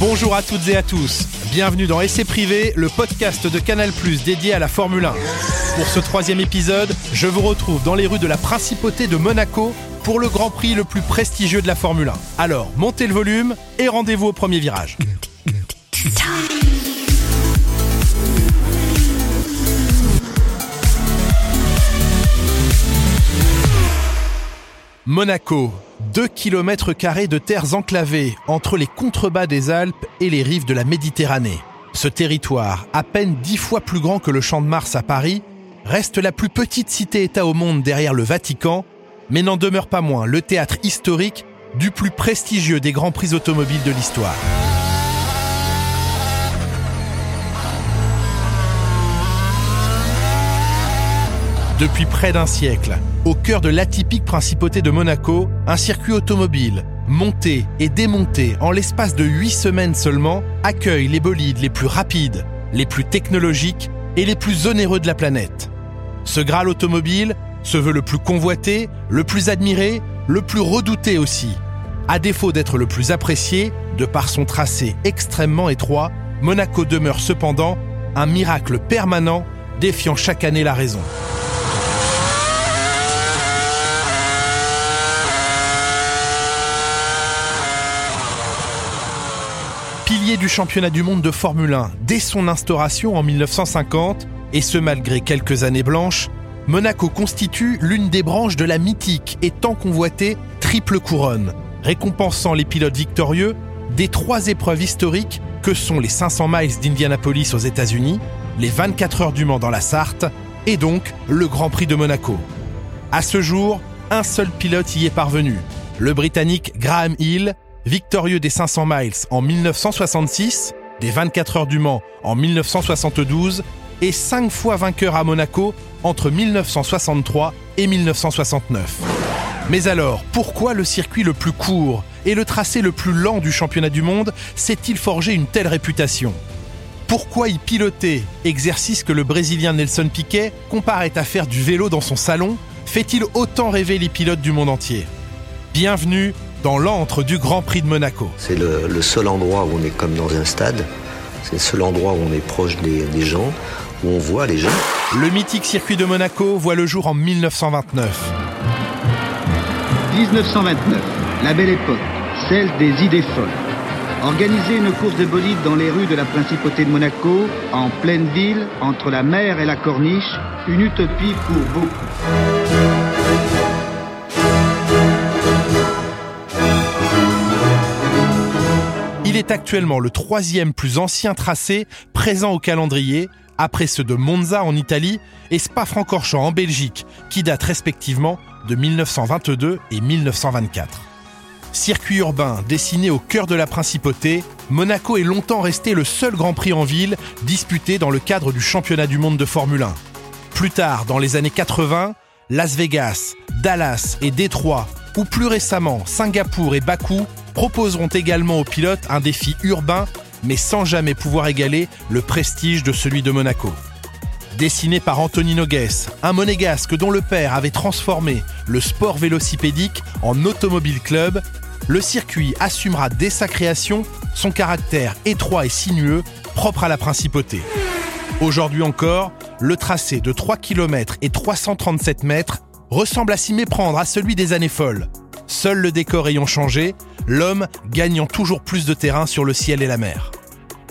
Bonjour à toutes et à tous. Bienvenue dans Essai Privé, le podcast de Canal Plus dédié à la Formule 1. Pour ce troisième épisode, je vous retrouve dans les rues de la Principauté de Monaco pour le Grand Prix le plus prestigieux de la Formule 1. Alors, montez le volume et rendez-vous au premier virage. Monaco, 2 km de terres enclavées entre les contrebas des Alpes et les rives de la Méditerranée. Ce territoire, à peine dix fois plus grand que le Champ de Mars à Paris, reste la plus petite cité-État au monde derrière le Vatican, mais n'en demeure pas moins le théâtre historique du plus prestigieux des grands prix automobiles de l'histoire. Depuis près d'un siècle, au cœur de l'atypique principauté de Monaco, un circuit automobile, monté et démonté en l'espace de 8 semaines seulement, accueille les bolides les plus rapides, les plus technologiques et les plus onéreux de la planète. Ce Graal automobile se veut le plus convoité, le plus admiré, le plus redouté aussi. À défaut d'être le plus apprécié, de par son tracé extrêmement étroit, Monaco demeure cependant un miracle permanent défiant chaque année la raison. Pilier du championnat du monde de Formule 1 dès son instauration en 1950, et ce malgré quelques années blanches, Monaco constitue l'une des branches de la mythique et tant convoitée triple couronne, récompensant les pilotes victorieux des trois épreuves historiques que sont les 500 miles d'Indianapolis aux États-Unis, les 24 heures du Mans dans la Sarthe et donc le Grand Prix de Monaco. À ce jour, un seul pilote y est parvenu, le Britannique Graham Hill, victorieux des 500 miles en 1966, des 24 heures du Mans en 1972 et cinq fois vainqueur à Monaco entre 1963 et 1969. Mais alors, pourquoi le circuit le plus court et le tracé le plus lent du championnat du monde s'est-il forgé une telle réputation? Pourquoi y piloter, exercice que le Brésilien Nelson Piquet comparait à faire du vélo dans son salon, fait-il autant rêver les pilotes du monde entier? Bienvenue dans l'antre du Grand Prix de Monaco. C'est le, seul endroit où on est comme dans un stade. C'est le seul endroit où on est proche des, des gens, où on voit les gens. Le mythique circuit de Monaco voit le jour en 1929. 1929, la belle époque, celle des idées folles. Organiser une course de bolide dans les rues de la principauté de Monaco, en pleine ville, entre la mer et la corniche, une utopie pour beaucoup. Actuellement le troisième plus ancien tracé présent au calendrier, après ceux de Monza en Italie et Spa-Francorchamps en Belgique, qui datent respectivement de 1922 et 1924. Circuit urbain dessiné au cœur de la principauté, Monaco est longtemps resté le seul Grand Prix en ville disputé dans le cadre du championnat du monde de Formule 1. Plus tard, dans les années 80, Las Vegas, Dallas et Détroit, ou plus récemment Singapour et Bakou proposeront également aux pilotes un défi urbain, mais sans jamais pouvoir égaler le prestige de celui de Monaco. Dessiné par Anthony Nogues, un monégasque dont le père avait transformé le sport vélocipédique en automobile club, le circuit assumera dès sa création son caractère étroit et sinueux propre à la principauté. Aujourd'hui encore, le tracé de 3 km et 337 mètres ressemble à s'y méprendre à celui des années folles. Seul le décor ayant changé, l'homme gagnant toujours plus de terrain sur le ciel et la mer.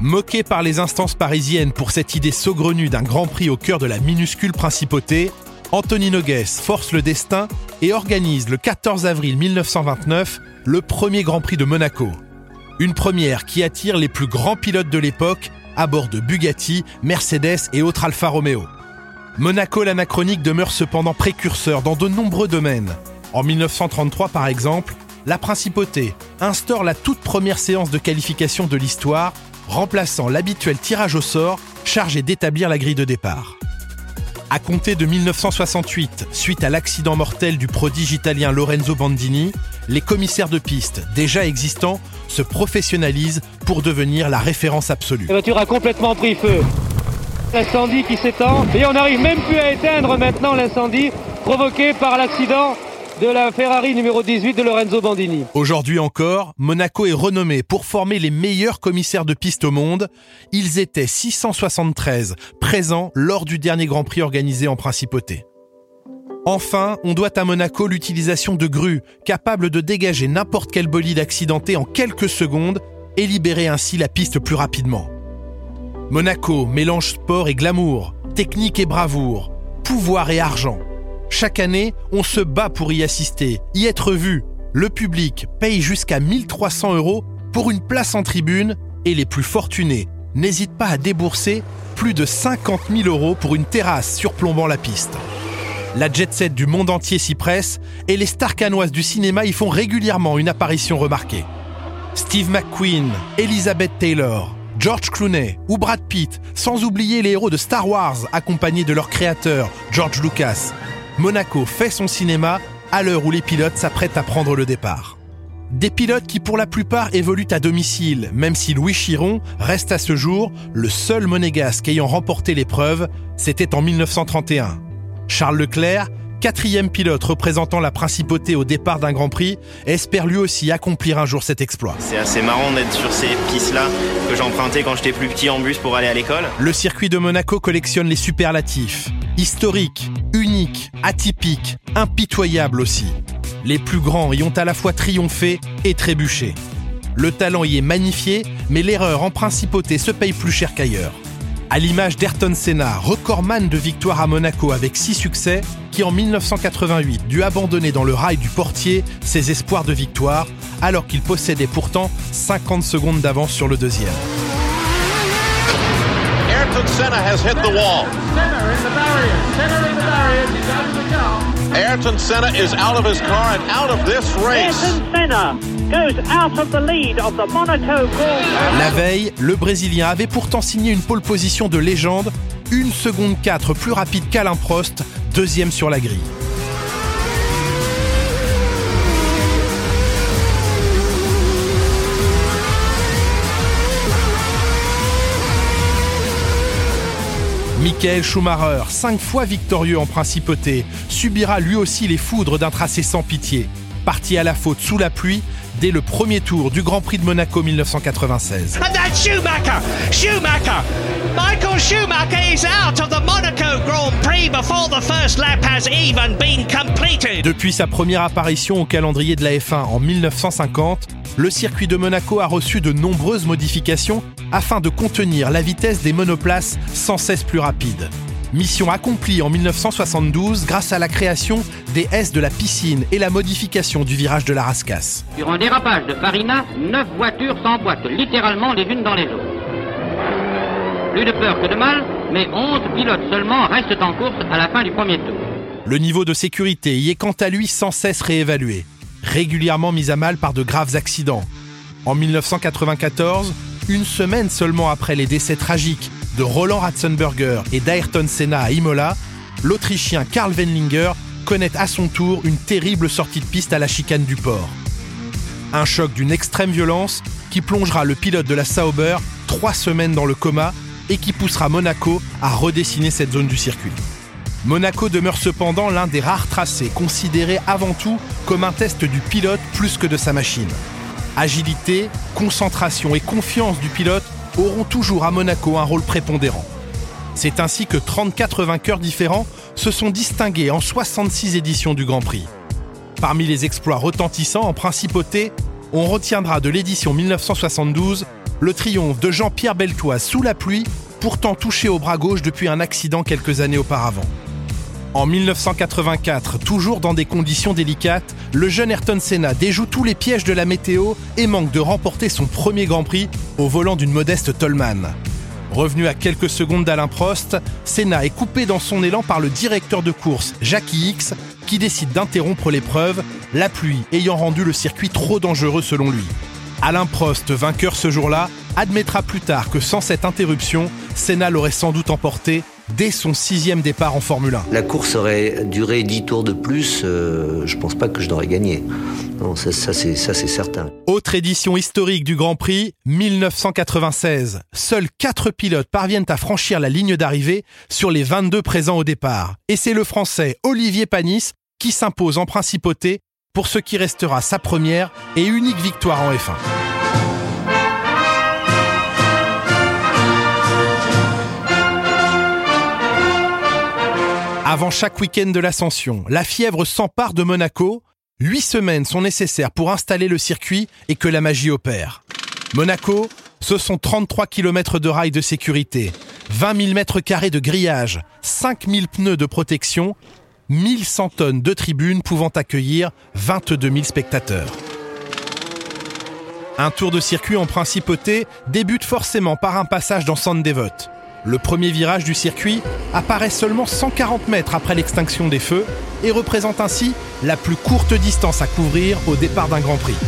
Moqué par les instances parisiennes pour cette idée saugrenue d'un grand prix au cœur de la minuscule principauté, Anthony Nogues force le destin et organise le 14 avril 1929 le premier Grand Prix de Monaco. Une première qui attire les plus grands pilotes de l'époque à bord de Bugatti, Mercedes et autres Alfa Romeo. Monaco l'anachronique demeure cependant précurseur dans de nombreux domaines. En 1933 par exemple, la principauté instaure la toute première séance de qualification de l'histoire, remplaçant l'habituel tirage au sort chargé d'établir la grille de départ. À compter de 1968, suite à l'accident mortel du prodige italien Lorenzo Bandini, les commissaires de piste déjà existants se professionnalisent pour devenir la référence absolue. La voiture a complètement pris feu. L'incendie qui s'étend et on n'arrive même plus à éteindre maintenant l'incendie provoqué par l'accident de la Ferrari numéro 18 de Lorenzo Bandini. Aujourd'hui encore, Monaco est renommé pour former les meilleurs commissaires de piste au monde. Ils étaient 673 présents lors du dernier Grand Prix organisé en Principauté. Enfin, on doit à Monaco l'utilisation de grues capables de dégager n'importe quel bolide accidenté en quelques secondes et libérer ainsi la piste plus rapidement. Monaco mélange sport et glamour, technique et bravoure, pouvoir et argent. Chaque année, on se bat pour y assister, y être vu. Le public paye jusqu'à 1300 euros pour une place en tribune et les plus fortunés n'hésitent pas à débourser plus de 50 000 euros pour une terrasse surplombant la piste. La jet set du monde entier s'y presse et les stars canoises du cinéma y font régulièrement une apparition remarquée. Steve McQueen, Elizabeth Taylor, George Clooney ou Brad Pitt, sans oublier les héros de Star Wars accompagnés de leur créateur, George Lucas. Monaco fait son cinéma à l'heure où les pilotes s'apprêtent à prendre le départ. Des pilotes qui pour la plupart évoluent à domicile, même si Louis Chiron reste à ce jour le seul monégasque ayant remporté l'épreuve, c'était en 1931. Charles Leclerc, quatrième pilote représentant la principauté au départ d'un Grand Prix, espère lui aussi accomplir un jour cet exploit. C'est assez marrant d'être sur ces pistes-là que j'empruntais quand j'étais plus petit en bus pour aller à l'école. Le circuit de Monaco collectionne les superlatifs. Historique, unique, atypique, impitoyable aussi. Les plus grands y ont à la fois triomphé et trébuché. Le talent y est magnifié, mais l'erreur en principauté se paye plus cher qu'ailleurs. À l'image d'Ayrton Senna, recordman de victoire à Monaco avec 6 succès, qui en 1988 dut abandonner dans le rail du portier ses espoirs de victoire, alors qu'il possédait pourtant 50 secondes d'avance sur le deuxième. Ayrton Senna has hit the wall. Ayrton Senna is out of his car and out of this race. Ayrton Senna La veille, le Brésilien avait pourtant signé une pole position de légende, une seconde 4 plus rapide qu'Alain Prost, deuxième sur la grille. Michael Schumacher, cinq fois victorieux en principauté, subira lui aussi les foudres d'un tracé sans pitié. Parti à la faute sous la pluie dès le premier tour du Grand Prix de Monaco 1996. And that's Schumacher! Schumacher! Michael Schumacher is out of the Monaco Grand Prix before the first lap has even been completed. Depuis sa première apparition au calendrier de la F1 en 1950, le circuit de Monaco a reçu de nombreuses modifications afin de contenir la vitesse des monoplaces sans cesse plus rapides. Mission accomplie en 1972 grâce à la création des S de la piscine et la modification du virage de la Rascasse. Sur un dérapage de Farina, neuf voitures s'emboîtent littéralement les unes dans les autres. Plus de peur que de mal, mais 11 pilotes seulement restent en course à la fin du premier tour. Le niveau de sécurité y est quant à lui sans cesse réévalué, régulièrement mis à mal par de graves accidents. En 1994, une semaine seulement après les décès tragiques de Roland Ratzenberger et d'Ayrton Senna à Imola, l'Autrichien Karl Wendlinger connaît à son tour une terrible sortie de piste à la chicane du port. Un choc d'une extrême violence qui plongera le pilote de la Sauber trois semaines dans le coma et qui poussera Monaco à redessiner cette zone du circuit. Monaco demeure cependant l'un des rares tracés considérés avant tout comme un test du pilote plus que de sa machine. Agilité, concentration et confiance du pilote auront toujours à Monaco un rôle prépondérant. C'est ainsi que 34 vainqueurs différents se sont distingués en 66 éditions du Grand Prix. Parmi les exploits retentissants en principauté, on retiendra de l'édition 1972 le triomphe de Jean-Pierre Beltoise sous la pluie, pourtant touché au bras gauche depuis un accident quelques années auparavant. En 1984, toujours dans des conditions délicates, le jeune Ayrton Senna déjoue tous les pièges de la météo et manque de remporter son premier Grand Prix au volant d'une modeste Tollman. Revenu à quelques secondes d'Alain Prost, Senna est coupé dans son élan par le directeur de course, Jackie X, qui décide d'interrompre l'épreuve, la pluie ayant rendu le circuit trop dangereux selon lui. Alain Prost, vainqueur ce jour-là, admettra plus tard que sans cette interruption, Senna l'aurait sans doute emporté dès son sixième départ en Formule 1. La course aurait duré 10 tours de plus, euh, je pense pas que je l'aurais gagné. Non, ça, ça c'est certain. Autre édition historique du Grand Prix, 1996. Seuls 4 pilotes parviennent à franchir la ligne d'arrivée sur les 22 présents au départ. Et c'est le Français Olivier Panis qui s'impose en principauté pour ce qui restera sa première et unique victoire en F1. Avant chaque week-end de l'ascension, la fièvre s'empare de Monaco. Huit semaines sont nécessaires pour installer le circuit et que la magie opère. Monaco, ce sont 33 km de rails de sécurité, 20 000 mètres carrés de grillage, 5 000 pneus de protection, 1100 tonnes de tribunes pouvant accueillir 22 000 spectateurs. Un tour de circuit en principauté débute forcément par un passage dans Sandevot. Le premier virage du circuit apparaît seulement 140 mètres après l'extinction des feux et représente ainsi la plus courte distance à couvrir au départ d'un Grand Prix.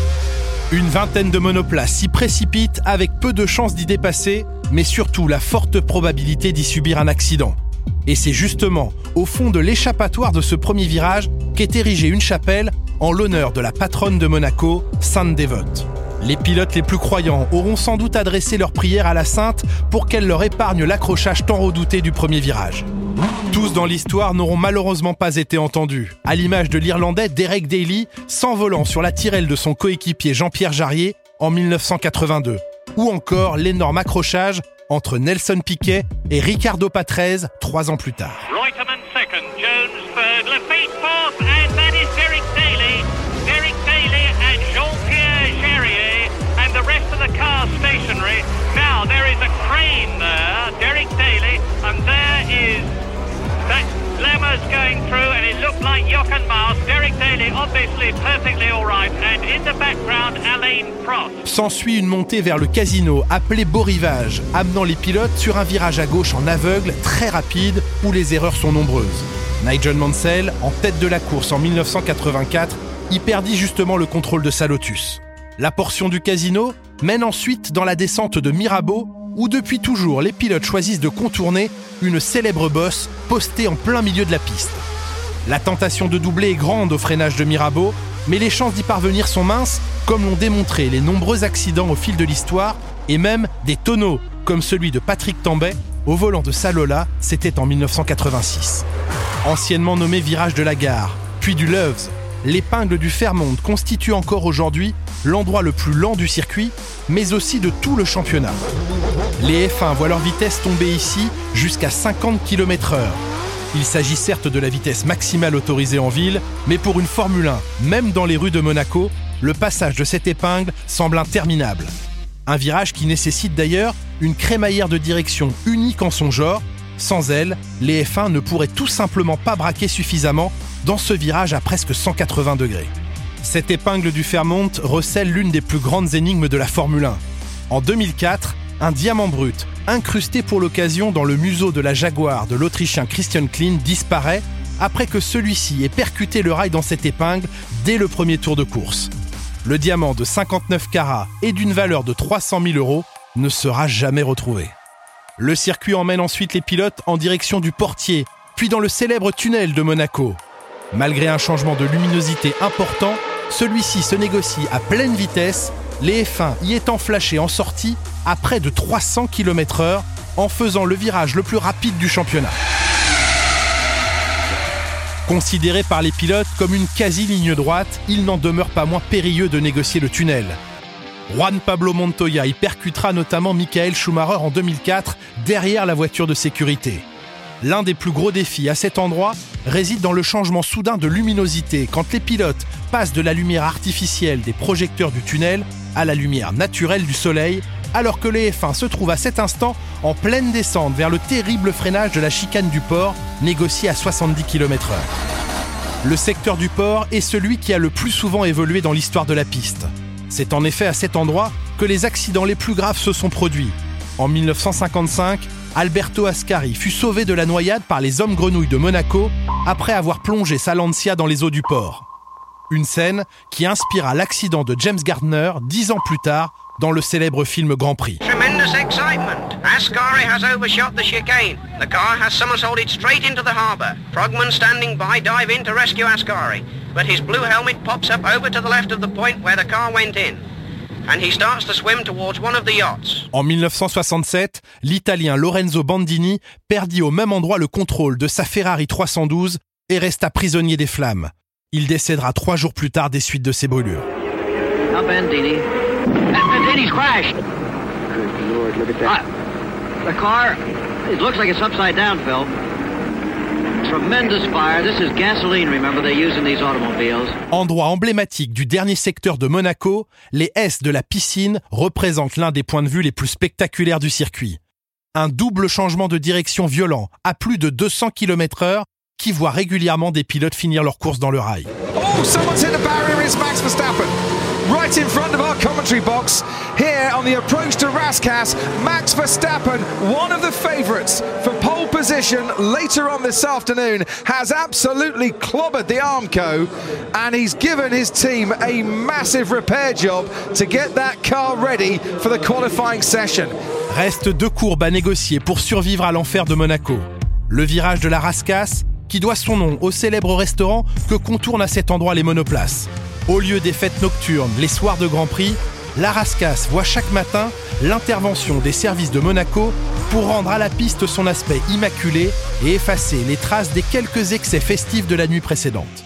Une vingtaine de monoplaces s'y précipitent avec peu de chances d'y dépasser, mais surtout la forte probabilité d'y subir un accident. Et c'est justement au fond de l'échappatoire de ce premier virage qu'est érigée une chapelle en l'honneur de la patronne de Monaco, Sainte Dévote. Les pilotes les plus croyants auront sans doute adressé leur prière à la Sainte pour qu'elle leur épargne l'accrochage tant redouté du premier virage. Tous dans l'histoire n'auront malheureusement pas été entendus, à l'image de l'Irlandais Derek Daly s'envolant sur la tirelle de son coéquipier Jean-Pierre Jarrier en 1982, ou encore l'énorme accrochage entre Nelson Piquet et Ricardo Patrese trois ans plus tard. S'ensuit une montée vers le casino appelé Beau Rivage, amenant les pilotes sur un virage à gauche en aveugle très rapide où les erreurs sont nombreuses. Nigel Mansell, en tête de la course en 1984, y perdit justement le contrôle de sa Lotus. La portion du casino mène ensuite dans la descente de Mirabeau, où depuis toujours les pilotes choisissent de contourner une célèbre bosse postée en plein milieu de la piste. La tentation de doubler est grande au freinage de Mirabeau, mais les chances d'y parvenir sont minces, comme l'ont démontré les nombreux accidents au fil de l'histoire, et même des tonneaux, comme celui de Patrick Tambay, au volant de Salola, c'était en 1986. Anciennement nommé virage de la gare, puis du Loves, l'épingle du Fairmont constitue encore aujourd'hui l'endroit le plus lent du circuit, mais aussi de tout le championnat. Les F1 voient leur vitesse tomber ici jusqu'à 50 km/h. Il s'agit certes de la vitesse maximale autorisée en ville, mais pour une Formule 1, même dans les rues de Monaco, le passage de cette épingle semble interminable. Un virage qui nécessite d'ailleurs une crémaillère de direction unique en son genre. Sans elle, les F1 ne pourraient tout simplement pas braquer suffisamment dans ce virage à presque 180 degrés. Cette épingle du Fairmont recèle l'une des plus grandes énigmes de la Formule 1. En 2004, un diamant brut, incrusté pour l'occasion dans le museau de la Jaguar de l'Autrichien Christian Klein, disparaît après que celui-ci ait percuté le rail dans cette épingle dès le premier tour de course. Le diamant de 59 carats et d'une valeur de 300 000 euros ne sera jamais retrouvé. Le circuit emmène ensuite les pilotes en direction du portier, puis dans le célèbre tunnel de Monaco. Malgré un changement de luminosité important, celui-ci se négocie à pleine vitesse, les F1 y étant flashés en sortie à près de 300 km/h en faisant le virage le plus rapide du championnat. Considéré par les pilotes comme une quasi-ligne droite, il n'en demeure pas moins périlleux de négocier le tunnel. Juan Pablo Montoya y percutera notamment Michael Schumacher en 2004 derrière la voiture de sécurité. L'un des plus gros défis à cet endroit réside dans le changement soudain de luminosité quand les pilotes passent de la lumière artificielle des projecteurs du tunnel à la lumière naturelle du soleil, alors que les F1 se trouvent à cet instant en pleine descente vers le terrible freinage de la chicane du port, négocié à 70 km/h. Le secteur du port est celui qui a le plus souvent évolué dans l'histoire de la piste. C'est en effet à cet endroit que les accidents les plus graves se sont produits. En 1955, Alberto Ascari fut sauvé de la noyade par les hommes grenouilles de Monaco après avoir plongé sa Lancia dans les eaux du port. Une scène qui inspira l'accident de James Gardner dix ans plus tard dans le célèbre film Grand Prix. Tremendous excitement. Ascari has overshot the chicane. The car has somersaulted straight into the harbour. Frogman standing by dive in to rescue Ascari. But his blue helmet pops up over to the left of the point where the car went in. And he starts to swim towards one of the yachts. En 1967, l'Italien Lorenzo Bandini perdit au même endroit le contrôle de sa Ferrari 312 et resta prisonnier des flammes. Il décédera trois jours plus tard des suites de ses brûlures. Now Bandini. Bandini's crashed. Good Lord, look at that. the car, it looks like it's upside down, Phil. Tremendous fire. This is gasoline, remember, they use in these automobiles. Endroit emblématique du dernier secteur de Monaco, les S de la piscine représentent l'un des points de vue les plus spectaculaires du circuit. Un double changement de direction violent à plus de 200 km heure qui voit régulièrement des pilotes finir leur course dans le rail. Oh, someone's hit the barrier. It's Max Verstappen. Right in front of our commentary box, here on the approach to Rascasse, Max Verstappen, one of the favourites for pole position later on this afternoon, has absolutely clobbered the Armco and he's given his team a massive repair job to get that car ready for the qualifying session. Reste deux courbes à négocier pour survivre à l'enfer de Monaco. Le virage de la Rascasse, qui doit son nom au célèbre restaurant que contournent à cet endroit les monoplaces. Au lieu des fêtes nocturnes, les soirs de Grand Prix, la Rascasse voit chaque matin l'intervention des services de Monaco pour rendre à la piste son aspect immaculé et effacer les traces des quelques excès festifs de la nuit précédente.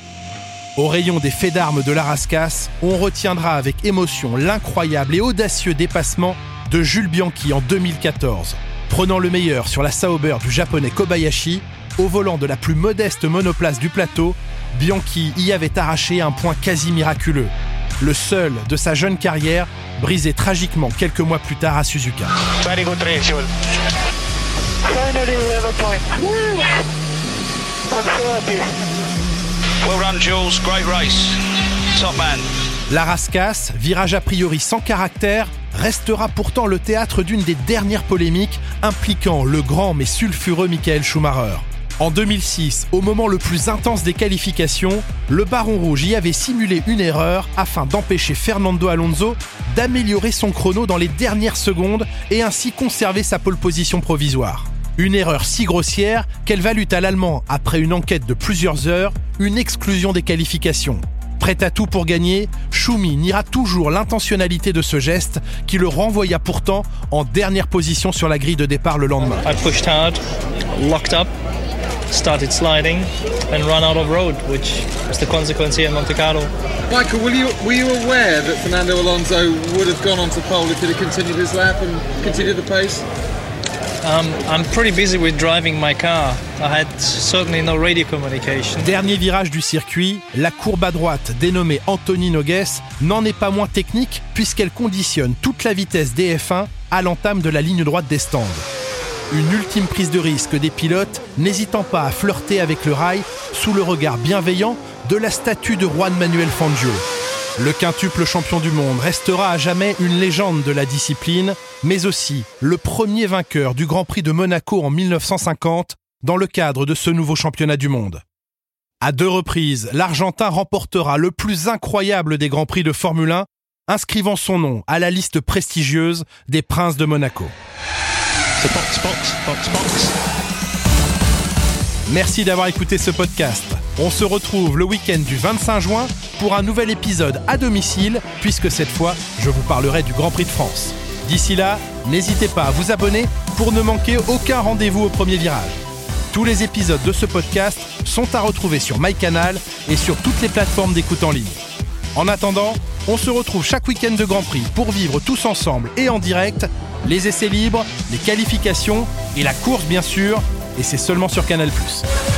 Au rayon des faits d'armes de la Rascasse, on retiendra avec émotion l'incroyable et audacieux dépassement de Jules Bianchi en 2014. Prenant le meilleur sur la Sauber du japonais Kobayashi, au volant de la plus modeste monoplace du plateau, Bianchi y avait arraché un point quasi miraculeux, le seul de sa jeune carrière, brisé tragiquement quelques mois plus tard à Suzuka. La Rascasse, virage a priori sans caractère, restera pourtant le théâtre d'une des dernières polémiques impliquant le grand mais sulfureux Michael Schumacher. En 2006, au moment le plus intense des qualifications, le Baron Rouge y avait simulé une erreur afin d'empêcher Fernando Alonso d'améliorer son chrono dans les dernières secondes et ainsi conserver sa pole position provisoire. Une erreur si grossière qu'elle valut à l'Allemand, après une enquête de plusieurs heures, une exclusion des qualifications. Prêt à tout pour gagner, Schumi niera toujours l'intentionnalité de ce geste qui le renvoya pourtant en dernière position sur la grille de départ le lendemain. Started sliding and run out of road, which was the consequence here in Monte Carlo. Michael, were you, were you aware that Fernando Alonso would have gone on to pole if he'd have continued his lap and continued the pace? Um, I'm pretty busy with driving my car. I had certainly no radio communication. Dernier virage du circuit, la courbe à droite dénommée Anthony Nogues n'en est pas moins technique puisqu'elle conditionne toute la vitesse des F1 à l'entame de la ligne droite des stands. Une ultime prise de risque des pilotes, n'hésitant pas à flirter avec le rail sous le regard bienveillant de la statue de Juan Manuel Fangio. Le quintuple champion du monde restera à jamais une légende de la discipline, mais aussi le premier vainqueur du Grand Prix de Monaco en 1950 dans le cadre de ce nouveau championnat du monde. À deux reprises, l'Argentin remportera le plus incroyable des Grands Prix de Formule 1, inscrivant son nom à la liste prestigieuse des princes de Monaco. Merci d'avoir écouté ce podcast. On se retrouve le week-end du 25 juin pour un nouvel épisode à domicile, puisque cette fois, je vous parlerai du Grand Prix de France. D'ici là, n'hésitez pas à vous abonner pour ne manquer aucun rendez-vous au premier virage. Tous les épisodes de ce podcast sont à retrouver sur MyCanal et sur toutes les plateformes d'écoute en ligne. En attendant, on se retrouve chaque week-end de Grand Prix pour vivre tous ensemble et en direct les essais libres, les qualifications et la course bien sûr, et c'est seulement sur Canal ⁇